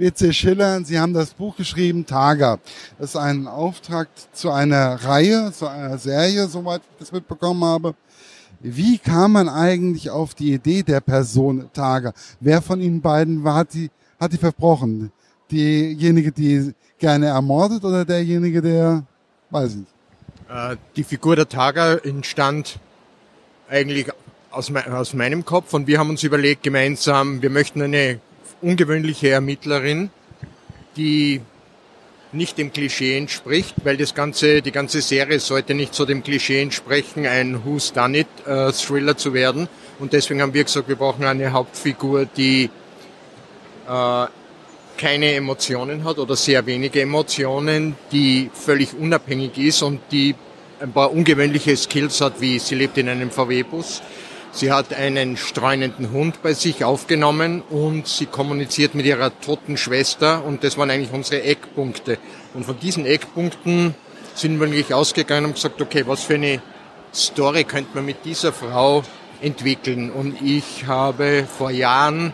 W.C. Schiller. Sie haben das Buch geschrieben, Tager. Das ist ein Auftrag zu einer Reihe, zu einer Serie, soweit ich das mitbekommen habe. Wie kam man eigentlich auf die Idee der Person Tager? Wer von Ihnen beiden war, hat die, hat die verbrochen? Diejenige, die gerne ermordet oder derjenige, der, weiß ich nicht. Äh, die Figur der Tager entstand eigentlich aus, aus meinem Kopf und wir haben uns überlegt gemeinsam, wir möchten eine ungewöhnliche Ermittlerin, die nicht dem Klischee entspricht, weil das ganze, die ganze Serie sollte nicht so dem Klischee entsprechen, ein Who's Done It äh, Thriller zu werden. Und deswegen haben wir gesagt, wir brauchen eine Hauptfigur, die äh, keine Emotionen hat oder sehr wenige Emotionen, die völlig unabhängig ist und die ein paar ungewöhnliche Skills hat, wie sie lebt in einem VW-Bus. Sie hat einen streunenden Hund bei sich aufgenommen und sie kommuniziert mit ihrer toten Schwester und das waren eigentlich unsere Eckpunkte. Und von diesen Eckpunkten sind wir eigentlich ausgegangen und gesagt, okay, was für eine Story könnte man mit dieser Frau entwickeln? Und ich habe vor Jahren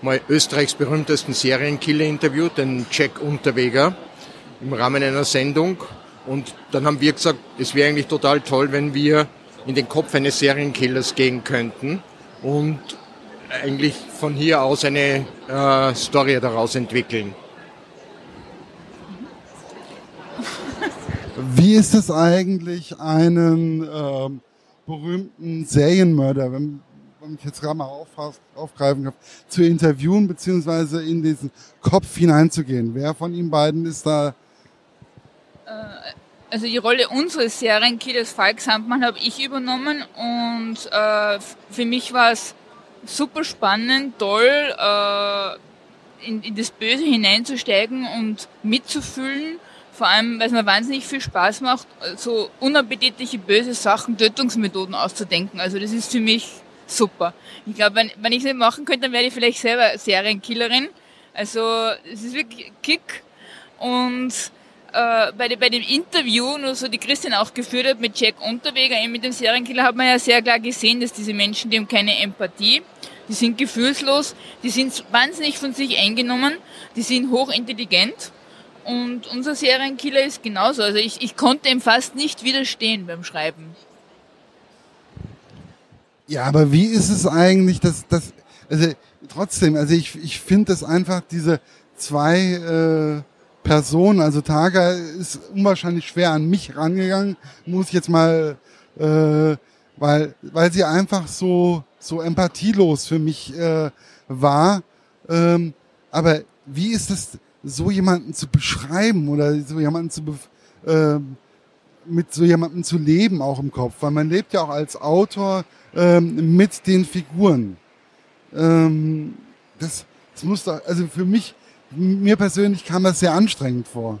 mal Österreichs berühmtesten Serienkiller interviewt, den Jack Unterweger, im Rahmen einer Sendung. Und dann haben wir gesagt, es wäre eigentlich total toll, wenn wir in den Kopf eines Serienkillers gehen könnten und eigentlich von hier aus eine äh, Story daraus entwickeln. Wie ist es eigentlich, einen ähm, berühmten Serienmörder, wenn, wenn ich jetzt gerade mal auf, aufgreifen kann, zu interviewen beziehungsweise in diesen Kopf hineinzugehen? Wer von Ihnen beiden ist da äh, also die Rolle unseres Serienkillers Falk Sandmann habe ich übernommen und äh, für mich war es super spannend, toll, äh, in, in das Böse hineinzusteigen und mitzufühlen. Vor allem, weil es mir wahnsinnig viel Spaß macht, so unappetitliche böse Sachen, Tötungsmethoden auszudenken. Also das ist für mich super. Ich glaube, wenn, wenn ich es nicht machen könnte, dann wäre ich vielleicht selber Serienkillerin. Also es ist wirklich Kick und äh, bei, bei dem Interview, nur so die Christian auch geführt hat mit Jack Unterweger, eben mit dem Serienkiller, hat man ja sehr klar gesehen, dass diese Menschen, die haben keine Empathie, die sind gefühlslos, die sind wahnsinnig von sich eingenommen, die sind hochintelligent. Und unser Serienkiller ist genauso. Also ich, ich konnte ihm fast nicht widerstehen beim Schreiben. Ja, aber wie ist es eigentlich, dass das, also trotzdem, also ich, ich finde das einfach diese zwei äh, Person, also Taga ist unwahrscheinlich schwer an mich rangegangen, muss ich jetzt mal, äh, weil, weil sie einfach so, so empathielos für mich äh, war. Ähm, aber wie ist es, so jemanden zu beschreiben oder so jemanden zu, äh, mit so jemandem zu leben auch im Kopf? Weil man lebt ja auch als Autor ähm, mit den Figuren. Ähm, das, das muss doch, also für mich mir persönlich kam das sehr anstrengend vor.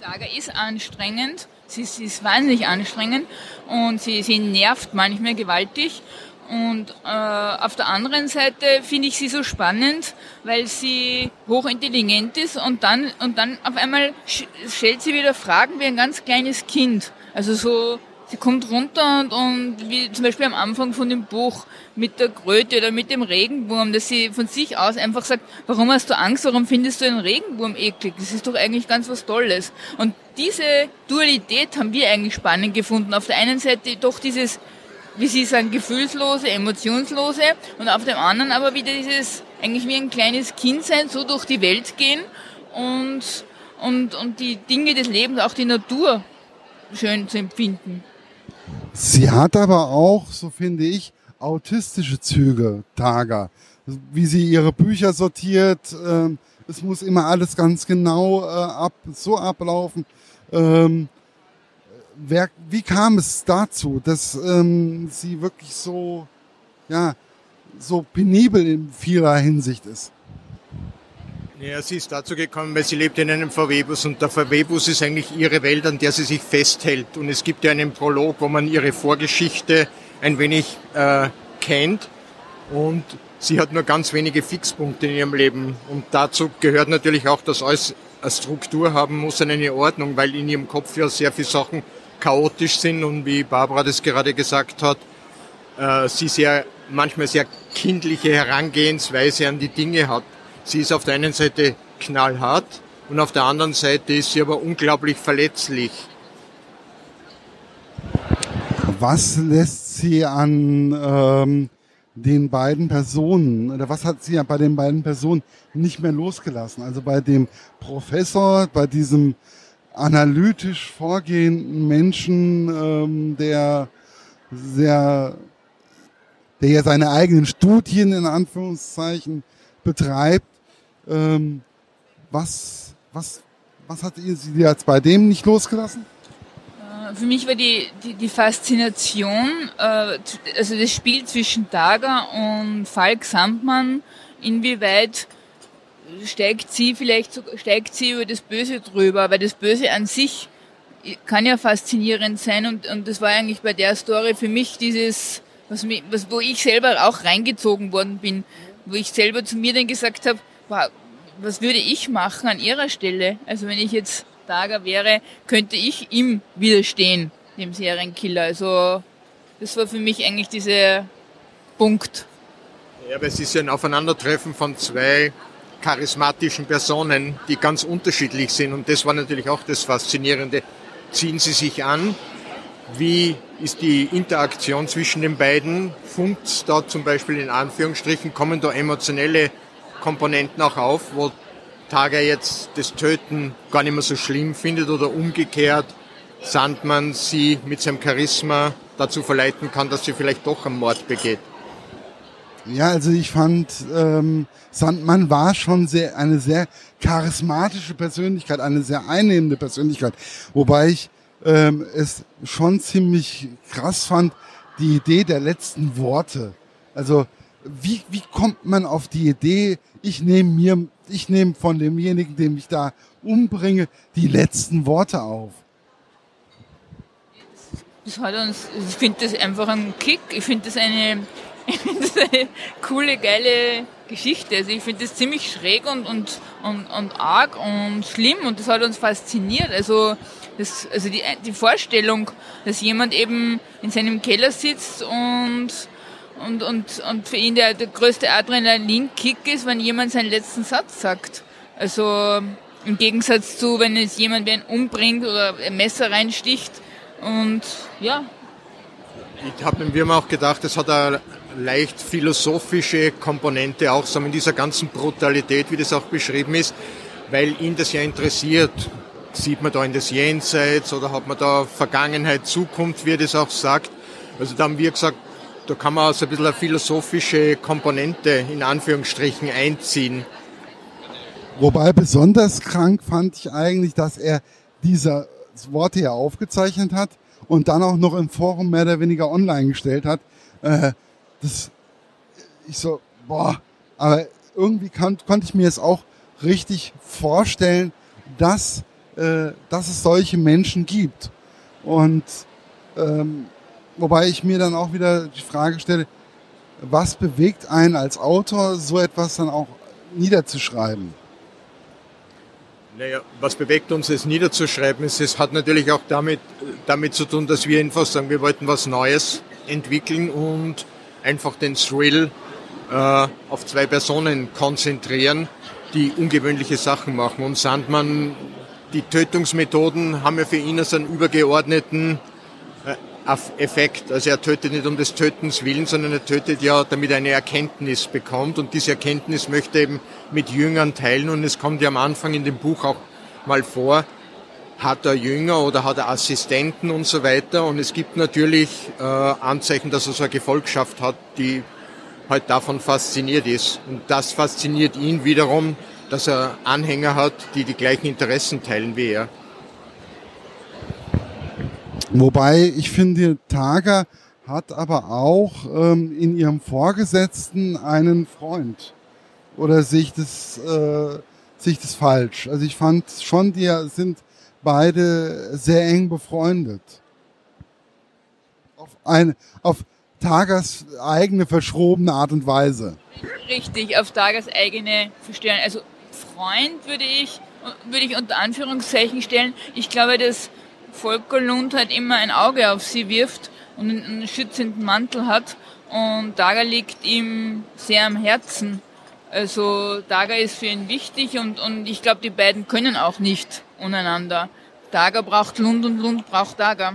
Saga ist anstrengend, sie, sie ist wahnsinnig anstrengend und sie, sie nervt manchmal gewaltig. Und äh, auf der anderen Seite finde ich sie so spannend, weil sie hochintelligent ist und dann, und dann auf einmal stellt sie wieder Fragen wie ein ganz kleines Kind. Also so Sie kommt runter und, und wie zum Beispiel am Anfang von dem Buch mit der Kröte oder mit dem Regenwurm, dass sie von sich aus einfach sagt, warum hast du Angst, warum findest du einen Regenwurm eklig? Das ist doch eigentlich ganz was Tolles. Und diese Dualität haben wir eigentlich spannend gefunden. Auf der einen Seite doch dieses, wie Sie sagen, gefühlslose, emotionslose und auf dem anderen aber wieder dieses eigentlich wie ein kleines Kind sein, so durch die Welt gehen und, und, und die Dinge des Lebens, auch die Natur schön zu empfinden. Sie hat aber auch, so finde ich, autistische Züge, Taga. Wie sie ihre Bücher sortiert, äh, es muss immer alles ganz genau äh, ab, so ablaufen. Ähm, wer, wie kam es dazu, dass ähm, sie wirklich so, ja, so penibel in vieler Hinsicht ist? Ja, sie ist dazu gekommen, weil sie lebt in einem VW-Bus und der VW-Bus ist eigentlich ihre Welt, an der sie sich festhält. Und es gibt ja einen Prolog, wo man ihre Vorgeschichte ein wenig äh, kennt und sie hat nur ganz wenige Fixpunkte in ihrem Leben. Und dazu gehört natürlich auch, dass alles eine Struktur haben muss, eine Ordnung, weil in ihrem Kopf ja sehr viele Sachen chaotisch sind und wie Barbara das gerade gesagt hat, äh, sie sehr manchmal sehr kindliche Herangehensweise an die Dinge hat Sie ist auf der einen Seite knallhart und auf der anderen Seite ist sie aber unglaublich verletzlich. Was lässt sie an ähm, den beiden Personen oder was hat sie ja bei den beiden Personen nicht mehr losgelassen? Also bei dem Professor, bei diesem analytisch vorgehenden Menschen, ähm, der sehr, der ja seine eigenen Studien in Anführungszeichen betreibt. Ähm, was, was, was hat sie jetzt bei dem nicht losgelassen? Äh, für mich war die, die, die Faszination, äh, also das Spiel zwischen Dager und Falk Sandmann, inwieweit steigt sie vielleicht, steigt sie über das Böse drüber, weil das Böse an sich kann ja faszinierend sein und, und das war eigentlich bei der Story für mich dieses, was, mich, was, wo ich selber auch reingezogen worden bin, wo ich selber zu mir dann gesagt habe, was würde ich machen an ihrer Stelle? Also wenn ich jetzt Dager wäre, könnte ich ihm widerstehen, dem Serienkiller. Also das war für mich eigentlich dieser Punkt. Ja, aber es ist ja ein Aufeinandertreffen von zwei charismatischen Personen, die ganz unterschiedlich sind. Und das war natürlich auch das Faszinierende. Ziehen sie sich an? Wie ist die Interaktion zwischen den beiden? Funkt da zum Beispiel in Anführungsstrichen, kommen da emotionelle Komponenten auch auf, wo Tage jetzt das Töten gar nicht mehr so schlimm findet oder umgekehrt Sandmann sie mit seinem Charisma dazu verleiten kann, dass sie vielleicht doch einen Mord begeht. Ja, also ich fand, ähm, Sandmann war schon sehr, eine sehr charismatische Persönlichkeit, eine sehr einnehmende Persönlichkeit. Wobei ich ähm, es schon ziemlich krass fand, die Idee der letzten Worte. Also wie, wie kommt man auf die Idee, ich nehme mir, ich nehme von demjenigen, den ich da umbringe, die letzten Worte auf? Das hat uns, ich finde das einfach ein Kick. Ich finde das eine ich finde das eine coole, geile Geschichte. Also ich finde das ziemlich schräg und, und, und, und arg und schlimm und das hat uns fasziniert. Also, das, also die, die Vorstellung, dass jemand eben in seinem Keller sitzt und, und, und, und für ihn der, der größte Adrenalin-Kick ist, wenn jemand seinen letzten Satz sagt. Also im Gegensatz zu, wenn es jemand wen umbringt oder ein Messer reinsticht. Und ja. Ich habe mir auch gedacht, es hat eine leicht philosophische Komponente auch so in dieser ganzen Brutalität, wie das auch beschrieben ist, weil ihn das ja interessiert. Sieht man da in das Jenseits oder hat man da Vergangenheit, Zukunft, wie er das auch sagt. Also da haben wir gesagt, da kann man so ein bisschen eine philosophische Komponente in Anführungsstrichen einziehen. Wobei besonders krank fand ich eigentlich, dass er diese Worte ja aufgezeichnet hat und dann auch noch im Forum mehr oder weniger online gestellt hat. Äh, das, ich so, boah, aber irgendwie kann, konnte ich mir es auch richtig vorstellen, dass, äh, dass es solche Menschen gibt. Und ähm, wobei ich mir dann auch wieder die Frage stelle, was bewegt einen als Autor, so etwas dann auch niederzuschreiben? Naja, was bewegt uns, es niederzuschreiben? Es, hat natürlich auch damit, damit zu tun, dass wir einfach sagen, wir wollten was Neues entwickeln und einfach den Thrill äh, auf zwei Personen konzentrieren, die ungewöhnliche Sachen machen. Und Sandmann, die Tötungsmethoden haben ja für ihn als einen übergeordneten Effekt. Also er tötet nicht um des Tötens willen, sondern er tötet ja, damit er eine Erkenntnis bekommt. Und diese Erkenntnis möchte er eben mit Jüngern teilen. Und es kommt ja am Anfang in dem Buch auch mal vor, hat er Jünger oder hat er Assistenten und so weiter. Und es gibt natürlich äh, Anzeichen, dass er so eine Gefolgschaft hat, die halt davon fasziniert ist. Und das fasziniert ihn wiederum, dass er Anhänger hat, die die gleichen Interessen teilen wie er. Wobei ich finde, Tager hat aber auch ähm, in ihrem Vorgesetzten einen Freund. Oder sehe ich das, äh, sehe ich das falsch? Also ich fand schon, die sind beide sehr eng befreundet. Auf, ein, auf Tagas eigene verschrobene Art und Weise. Richtig, auf Tagas eigene Verstehen. Also Freund würde ich, würde ich unter Anführungszeichen stellen. Ich glaube, dass Volker Lund halt immer ein Auge auf sie wirft und einen schützenden Mantel hat. Und Daga liegt ihm sehr am Herzen. Also Daga ist für ihn wichtig und, und ich glaube, die beiden können auch nicht untereinander. Daga braucht Lund und Lund braucht Daga.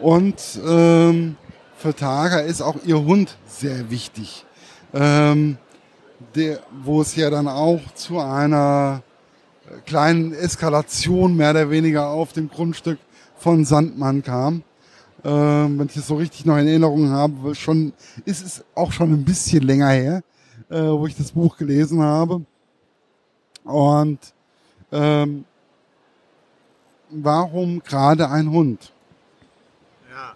Und ähm, für Taga ist auch ihr Hund sehr wichtig. Ähm, der, wo es ja dann auch zu einer kleinen Eskalation mehr oder weniger auf dem Grundstück von Sandmann kam. Ähm, wenn ich es so richtig noch in Erinnerung habe, schon ist es auch schon ein bisschen länger her, äh, wo ich das Buch gelesen habe. Und ähm, warum gerade ein Hund? Ja,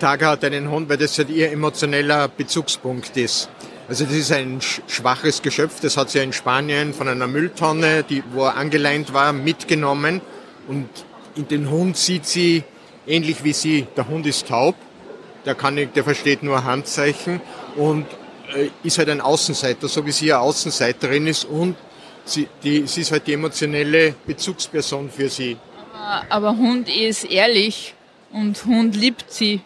Taga hat einen Hund, weil das halt ihr emotioneller Bezugspunkt ist. Also das ist ein schwaches Geschöpf, das hat sie in Spanien von einer Mülltonne, die, wo er angeleint war, mitgenommen. Und in den Hund sieht sie ähnlich wie sie. Der Hund ist taub, der, kann der versteht nur Handzeichen und äh, ist halt ein Außenseiter, so wie sie eine Außenseiterin ist und sie, die, sie ist halt die emotionelle Bezugsperson für sie. Aber Hund ist ehrlich und Hund liebt sie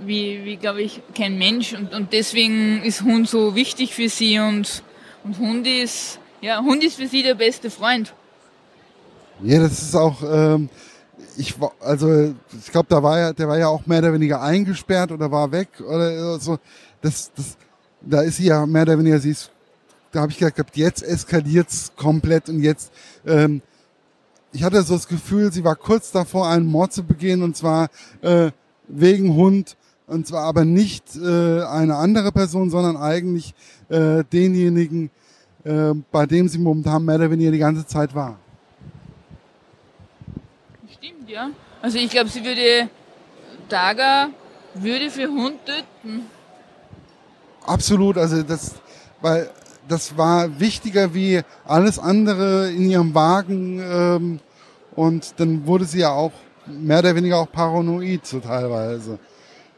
wie, wie glaube ich, kein Mensch. Und, und deswegen ist Hund so wichtig für sie und, und Hund ist, ja, Hund ist für sie der beste Freund. Ja, das ist auch, ähm, ich also ich glaube, da war ja, der war ja auch mehr oder weniger eingesperrt oder war weg oder so. Das, das, da ist sie ja mehr oder weniger, sie ist, da habe ich gedacht, jetzt eskaliert's komplett und jetzt, ähm, ich hatte so das Gefühl, sie war kurz davor, einen Mord zu begehen und zwar äh, wegen Hund und zwar aber nicht äh, eine andere Person, sondern eigentlich äh, denjenigen, äh, bei dem sie momentan mehr oder weniger die ganze Zeit war. Stimmt, ja. Also ich glaube, sie würde, Daga würde für Hund töten. Absolut, also das, weil das war wichtiger wie alles andere in ihrem Wagen ähm, und dann wurde sie ja auch mehr oder weniger auch paranoid so teilweise.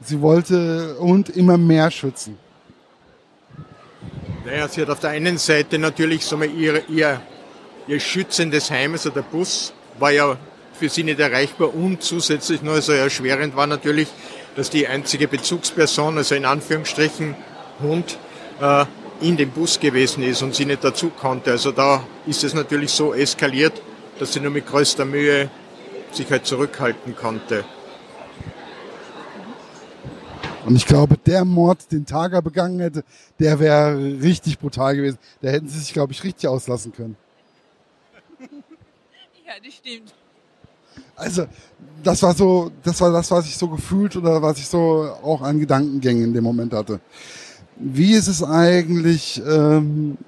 Sie wollte und immer mehr schützen. Naja, sie hat auf der einen Seite natürlich so mal ihr, ihr, ihr schützendes Heim, also der Bus war ja für sie nicht erreichbar und zusätzlich nur so erschwerend war natürlich, dass die einzige Bezugsperson, also in Anführungsstrichen Hund, äh, in dem Bus gewesen ist und sie nicht dazu konnte. Also da ist es natürlich so eskaliert, dass sie nur mit größter Mühe sich halt zurückhalten konnte. Und ich glaube, der Mord, den Tager begangen hätte, der wäre richtig brutal gewesen. Da hätten sie sich, glaube ich, richtig auslassen können. Ja, das stimmt. Also, das war so, das war das, was ich so gefühlt oder was ich so auch an Gedankengängen in dem Moment hatte. Wie ist es eigentlich, ähm,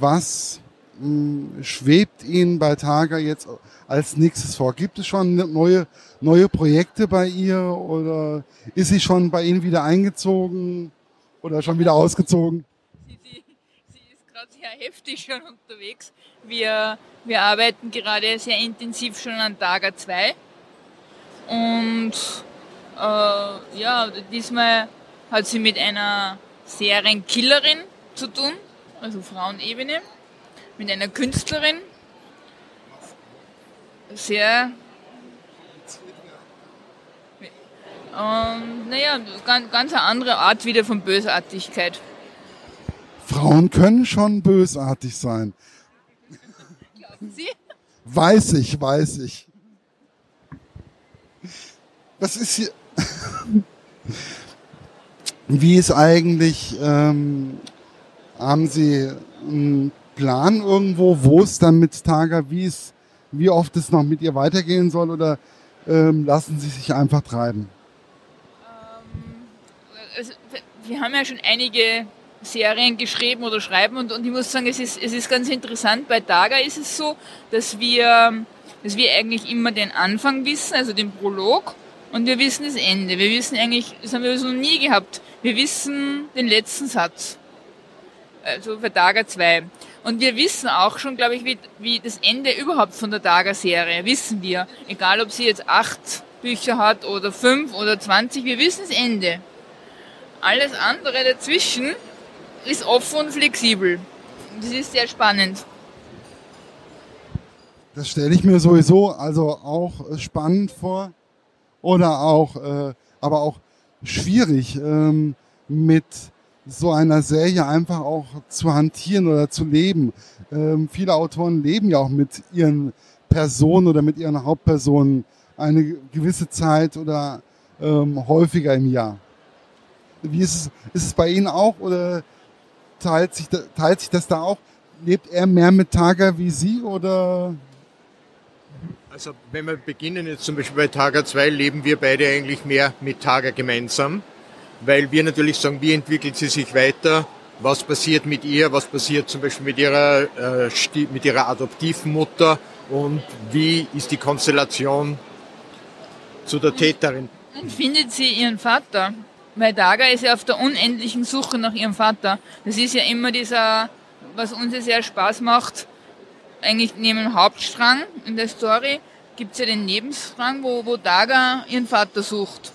was hm, schwebt Ihnen bei Tager jetzt als nächstes vor? Gibt es schon neue, neue Projekte bei ihr oder ist sie schon bei Ihnen wieder eingezogen oder schon wieder ausgezogen? Sie, ist gerade sehr heftig schon unterwegs. Wir, wir arbeiten gerade sehr intensiv schon an Taga 2 und äh, ja, diesmal hat sie mit einer Serienkillerin zu tun, also Frauenebene, mit einer Künstlerin, sehr. Und naja, ganz, ganz eine andere Art wieder von Bösartigkeit. Frauen können schon bösartig sein. Glauben Sie? Weiß ich, weiß ich. Was ist hier? Wie ist eigentlich, ähm, haben Sie einen Plan irgendwo, wo es dann mit Taga, wie ist wie oft es noch mit ihr weitergehen soll oder ähm, lassen sie sich einfach treiben? Also, wir haben ja schon einige Serien geschrieben oder schreiben und, und ich muss sagen, es ist, es ist ganz interessant. Bei Daga ist es so, dass wir, dass wir eigentlich immer den Anfang wissen, also den Prolog, und wir wissen das Ende. Wir wissen eigentlich, das haben wir so nie gehabt, wir wissen den letzten Satz. Also für Daga 2. Und wir wissen auch schon, glaube ich, wie, wie das Ende überhaupt von der Daga-Serie, wissen wir. Egal, ob sie jetzt acht Bücher hat oder fünf oder zwanzig, wir wissen das Ende. Alles andere dazwischen ist offen und flexibel. Das ist sehr spannend. Das stelle ich mir sowieso also auch äh, spannend vor oder auch, äh, aber auch schwierig ähm, mit so einer Serie einfach auch zu hantieren oder zu leben. Ähm, viele Autoren leben ja auch mit ihren Personen oder mit ihren Hauptpersonen eine gewisse Zeit oder ähm, häufiger im Jahr. Wie ist es, ist es bei Ihnen auch oder teilt sich, teilt sich das da auch? Lebt er mehr mit Tager wie Sie oder? Also wenn wir beginnen jetzt zum Beispiel bei Tager 2, leben wir beide eigentlich mehr mit Tager gemeinsam, weil wir natürlich sagen, wie entwickelt sie sich weiter, was passiert mit ihr, was passiert zum Beispiel mit ihrer, äh, mit ihrer Adoptivmutter und wie ist die Konstellation zu der Täterin. Und findet sie ihren Vater? Weil Daga ist ja auf der unendlichen Suche nach ihrem Vater. Das ist ja immer dieser, was uns ja sehr Spaß macht, eigentlich neben dem Hauptstrang in der Story gibt es ja den Nebenstrang, wo, wo Daga ihren Vater sucht.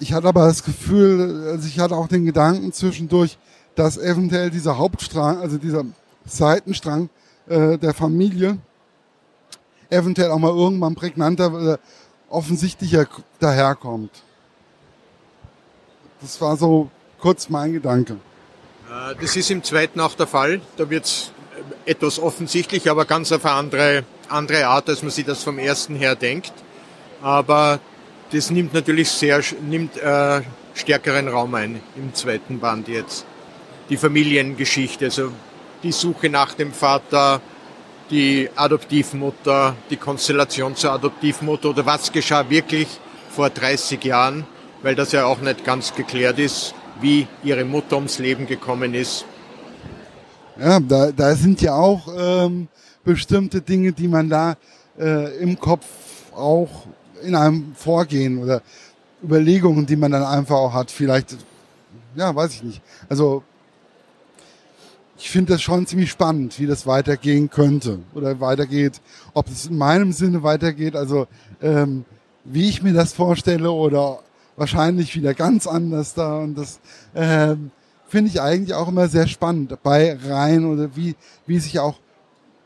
Ich hatte aber das Gefühl, also ich hatte auch den Gedanken zwischendurch, dass eventuell dieser Hauptstrang, also dieser Seitenstrang äh, der Familie, eventuell auch mal irgendwann prägnanter, äh, offensichtlicher daherkommt. Das war so kurz mein Gedanke. Äh, das ist im zweiten auch der Fall. Da wird es etwas offensichtlich, aber ganz auf eine andere, andere Art, als man sich das vom ersten her denkt. Aber das nimmt natürlich sehr, nimmt äh, stärkeren Raum ein im zweiten Band jetzt. Die Familiengeschichte, also die Suche nach dem Vater, die Adoptivmutter, die Konstellation zur Adoptivmutter oder was geschah wirklich vor 30 Jahren, weil das ja auch nicht ganz geklärt ist, wie ihre Mutter ums Leben gekommen ist. Ja, da, da sind ja auch ähm, bestimmte Dinge, die man da äh, im Kopf auch in einem vorgehen oder Überlegungen, die man dann einfach auch hat. Vielleicht, ja, weiß ich nicht. Also ich finde das schon ziemlich spannend, wie das weitergehen könnte oder weitergeht, ob es in meinem Sinne weitergeht, also ähm, wie ich mir das vorstelle oder wahrscheinlich wieder ganz anders da und das ähm, finde ich eigentlich auch immer sehr spannend bei Reihen oder wie, wie sich auch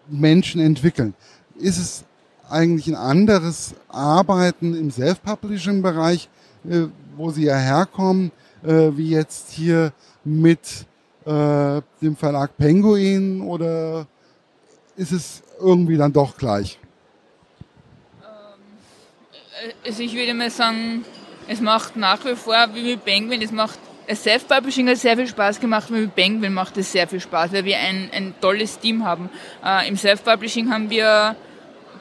Menschen entwickeln. Ist es eigentlich ein anderes Arbeiten im Self-Publishing-Bereich, äh, wo sie ja herkommen, äh, wie jetzt hier mit äh, dem Verlag Penguin oder ist es irgendwie dann doch gleich? Ähm, also ich würde mal sagen, es macht nach wie vor wie mit Penguin, es macht Self-Publishing hat sehr viel Spaß gemacht, weil mit Penguin macht es sehr viel Spaß, weil wir ein, ein tolles Team haben. Äh, Im Self-Publishing haben wir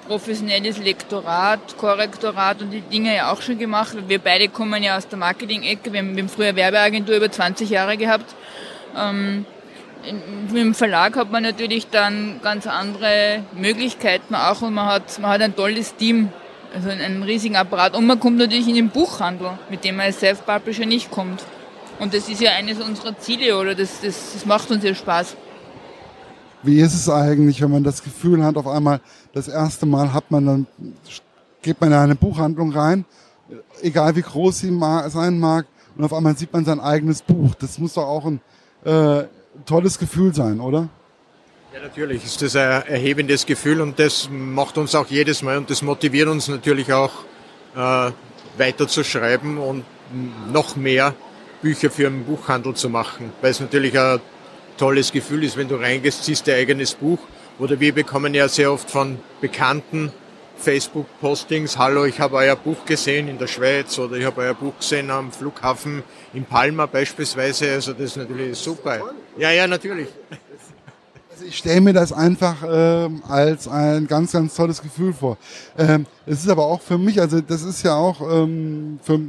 professionelles Lektorat, Korrektorat und die Dinge ja auch schon gemacht. Wir beide kommen ja aus der Marketing-Ecke. Wir haben, wir haben früher Werbeagentur über 20 Jahre gehabt. Ähm, dem Verlag hat man natürlich dann ganz andere Möglichkeiten auch und man hat, man hat ein tolles Team, also einen riesigen Apparat. Und man kommt natürlich in den Buchhandel, mit dem man als Self-Publisher nicht kommt. Und das ist ja eines unserer Ziele oder das, das, das macht uns ja Spaß. Wie ist es eigentlich, wenn man das Gefühl hat, auf einmal das erste Mal hat man dann, geht man in eine Buchhandlung rein, egal wie groß sie sein mag, und auf einmal sieht man sein eigenes Buch. Das muss doch auch ein äh, tolles Gefühl sein, oder? Ja, natürlich ist das ein erhebendes Gefühl und das macht uns auch jedes Mal und das motiviert uns natürlich auch äh, weiter zu schreiben und noch mehr Bücher für einen Buchhandel zu machen, weil es natürlich ein tolles Gefühl ist, wenn du reingehst, siehst dein eigenes Buch. Oder wir bekommen ja sehr oft von Bekannten Facebook-Postings, hallo, ich habe euer Buch gesehen in der Schweiz oder ich habe euer Buch gesehen am Flughafen in Palma beispielsweise. Also das ist natürlich super. Ja, ja, natürlich. Also ich stelle mir das einfach ähm, als ein ganz, ganz tolles Gefühl vor. Ähm, es ist aber auch für mich, also das ist ja auch ähm, für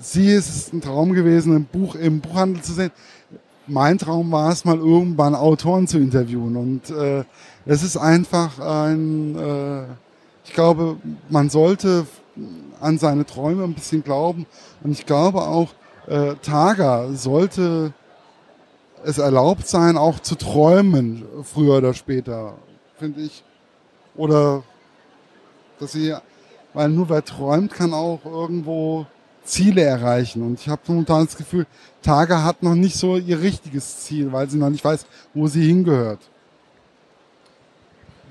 Sie ist es ein Traum gewesen, ein Buch im Buchhandel zu sehen. Mein Traum war es mal irgendwann Autoren zu interviewen und äh, es ist einfach ein äh, ich glaube, man sollte an seine Träume ein bisschen glauben. Und ich glaube auch, äh, Taga sollte es erlaubt sein, auch zu träumen, früher oder später, finde ich. Oder dass sie, weil nur wer träumt, kann auch irgendwo Ziele erreichen. Und ich habe momentan das Gefühl, Taga hat noch nicht so ihr richtiges Ziel, weil sie noch nicht weiß, wo sie hingehört.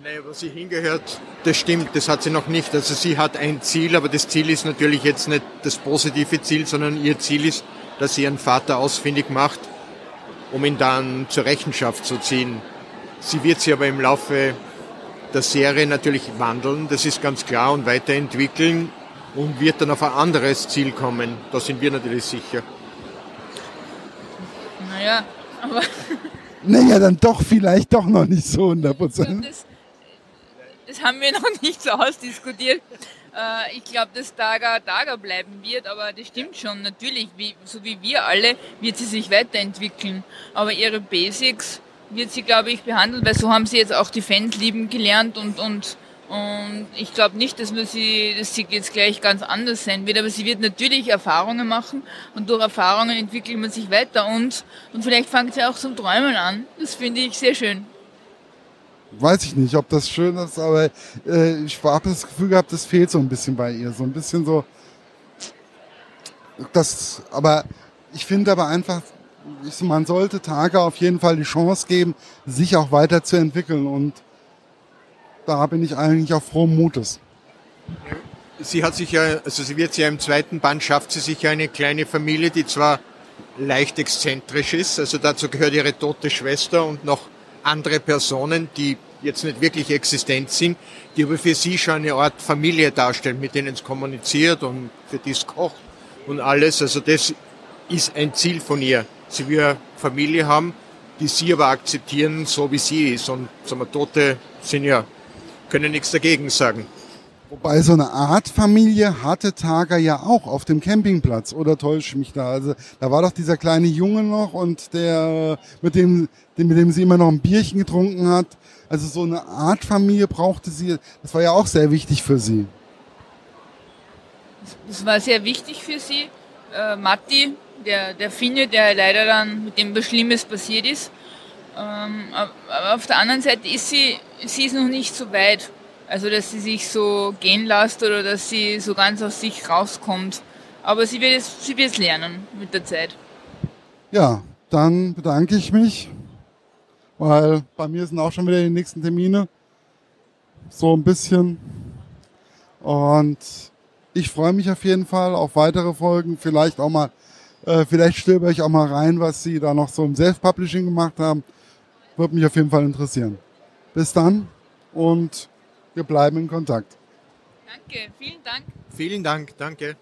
Nein, wo sie hingehört, das stimmt, das hat sie noch nicht. Also sie hat ein Ziel, aber das Ziel ist natürlich jetzt nicht das positive Ziel, sondern ihr Ziel ist dass sie ihren Vater ausfindig macht, um ihn dann zur Rechenschaft zu ziehen. Sie wird sich aber im Laufe der Serie natürlich wandeln, das ist ganz klar, und weiterentwickeln und wird dann auf ein anderes Ziel kommen. Da sind wir natürlich sicher. Naja, aber. Naja, dann doch vielleicht doch noch nicht so 100 Prozent. Das, das haben wir noch nicht so ausdiskutiert. Äh, ich glaube, dass Daga Daga bleiben wird, aber das stimmt schon. Natürlich, wie, so wie wir alle, wird sie sich weiterentwickeln. Aber ihre Basics wird sie, glaube ich, behandeln, weil so haben sie jetzt auch die Fans lieben gelernt und, und, und ich glaube nicht, dass, wir sie, dass sie jetzt gleich ganz anders sein wird, aber sie wird natürlich Erfahrungen machen und durch Erfahrungen entwickelt man sich weiter und, und vielleicht fängt sie auch zum Träumen an. Das finde ich sehr schön weiß ich nicht, ob das schön ist, aber äh, ich habe das Gefühl gehabt, das fehlt so ein bisschen bei ihr. So ein bisschen so. Das, aber ich finde aber einfach, man sollte Tage auf jeden Fall die Chance geben, sich auch weiterzuentwickeln und da bin ich eigentlich auch frohen Mutes. Sie hat sich ja, also sie wird ja im zweiten Band schafft sie sich ja eine kleine Familie, die zwar leicht exzentrisch ist, also dazu gehört ihre tote Schwester und noch andere Personen, die jetzt nicht wirklich existent sind, die aber für sie schon eine Art Familie darstellen, mit denen es kommuniziert und für die es kocht und alles. Also das ist ein Ziel von ihr. Sie will eine Familie haben, die sie aber akzeptieren, so wie sie ist. Und sagen wir, Tote sind ja, können nichts dagegen sagen. Wobei so eine Art Familie hatte Tager ja auch auf dem Campingplatz, oder täusche ich mich da? Also da war doch dieser kleine Junge noch und der, mit dem, mit dem sie immer noch ein Bierchen getrunken hat. Also so eine Art Familie brauchte sie, das war ja auch sehr wichtig für sie. Das war sehr wichtig für sie. Äh, Matti, der, der Finne, der leider dann mit dem was Schlimmes passiert ist. Ähm, aber auf der anderen Seite ist sie, sie ist noch nicht so weit also, dass sie sich so gehen lässt oder dass sie so ganz aus sich rauskommt. Aber sie wird es, sie wird es lernen mit der Zeit. Ja, dann bedanke ich mich, weil bei mir sind auch schon wieder die nächsten Termine. So ein bisschen. Und ich freue mich auf jeden Fall auf weitere Folgen. Vielleicht auch mal, äh, vielleicht stöber ich auch mal rein, was sie da noch so im Self-Publishing gemacht haben. Würde mich auf jeden Fall interessieren. Bis dann und wir bleiben in Kontakt. Danke, vielen Dank. Vielen Dank, danke.